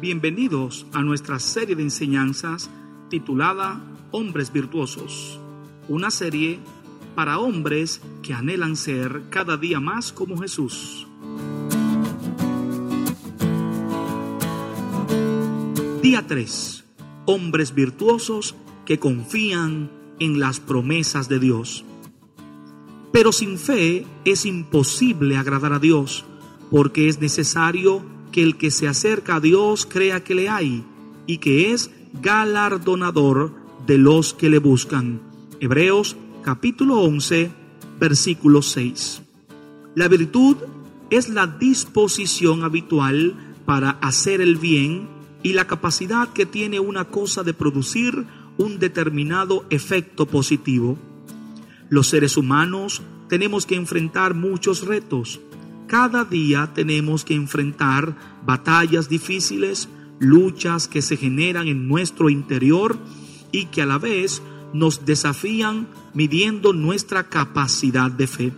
Bienvenidos a nuestra serie de enseñanzas titulada Hombres Virtuosos, una serie para hombres que anhelan ser cada día más como Jesús. Día 3. Hombres virtuosos que confían en las promesas de Dios. Pero sin fe es imposible agradar a Dios, porque es necesario que el que se acerca a Dios crea que le hay y que es galardonador de los que le buscan. Hebreos capítulo 11, versículo 6. La virtud es la disposición habitual para hacer el bien y la capacidad que tiene una cosa de producir un determinado efecto positivo. Los seres humanos tenemos que enfrentar muchos retos. Cada día tenemos que enfrentar batallas difíciles, luchas que se generan en nuestro interior y que a la vez nos desafían midiendo nuestra capacidad de fe.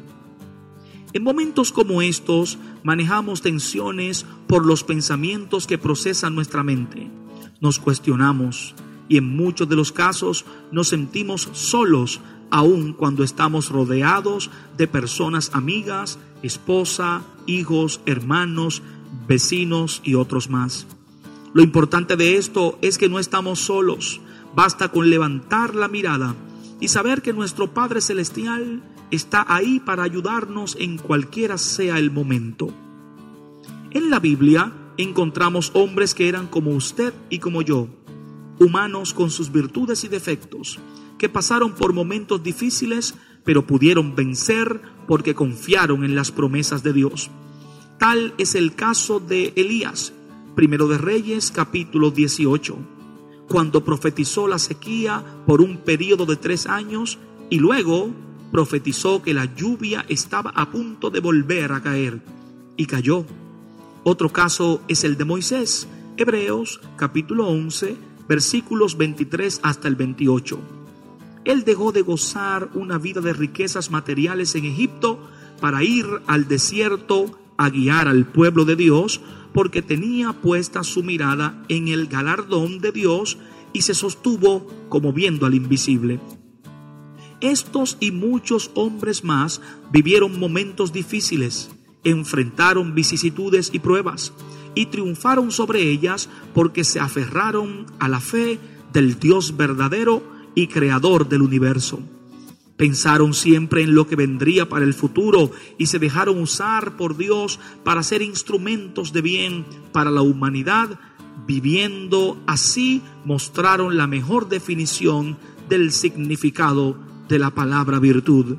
En momentos como estos manejamos tensiones por los pensamientos que procesan nuestra mente. Nos cuestionamos y en muchos de los casos nos sentimos solos aun cuando estamos rodeados de personas amigas, esposa, hijos, hermanos, vecinos y otros más. Lo importante de esto es que no estamos solos. Basta con levantar la mirada y saber que nuestro Padre Celestial está ahí para ayudarnos en cualquiera sea el momento. En la Biblia encontramos hombres que eran como usted y como yo, humanos con sus virtudes y defectos, que pasaron por momentos difíciles, pero pudieron vencer porque confiaron en las promesas de Dios. Tal es el caso de Elías, primero de Reyes capítulo 18, cuando profetizó la sequía por un periodo de tres años y luego profetizó que la lluvia estaba a punto de volver a caer y cayó. Otro caso es el de Moisés, Hebreos capítulo 11, versículos 23 hasta el 28. Él dejó de gozar una vida de riquezas materiales en Egipto para ir al desierto a guiar al pueblo de Dios porque tenía puesta su mirada en el galardón de Dios y se sostuvo como viendo al invisible. Estos y muchos hombres más vivieron momentos difíciles, enfrentaron vicisitudes y pruebas y triunfaron sobre ellas porque se aferraron a la fe del Dios verdadero y creador del universo. Pensaron siempre en lo que vendría para el futuro y se dejaron usar por Dios para ser instrumentos de bien para la humanidad. Viviendo así mostraron la mejor definición del significado de la palabra virtud.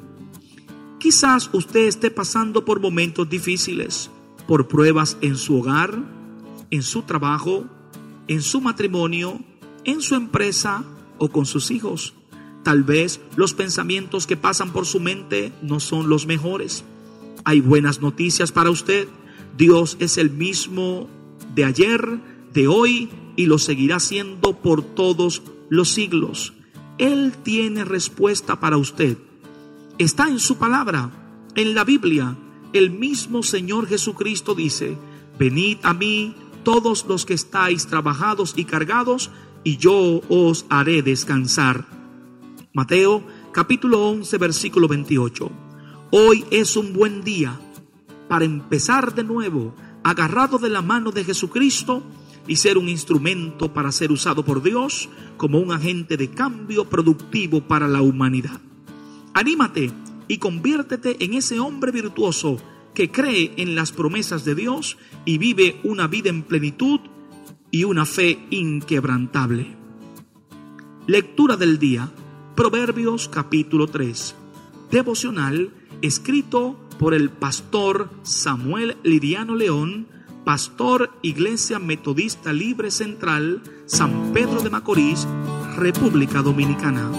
Quizás usted esté pasando por momentos difíciles, por pruebas en su hogar, en su trabajo, en su matrimonio, en su empresa o con sus hijos. Tal vez los pensamientos que pasan por su mente no son los mejores. Hay buenas noticias para usted. Dios es el mismo de ayer, de hoy y lo seguirá siendo por todos los siglos. Él tiene respuesta para usted. Está en su palabra, en la Biblia. El mismo Señor Jesucristo dice, venid a mí todos los que estáis trabajados y cargados, y yo os haré descansar. Mateo capítulo 11 versículo 28. Hoy es un buen día para empezar de nuevo, agarrado de la mano de Jesucristo y ser un instrumento para ser usado por Dios como un agente de cambio productivo para la humanidad. Anímate y conviértete en ese hombre virtuoso que cree en las promesas de Dios y vive una vida en plenitud y una fe inquebrantable. Lectura del día, Proverbios capítulo 3, devocional escrito por el pastor Samuel Liriano León, pastor Iglesia Metodista Libre Central, San Pedro de Macorís, República Dominicana.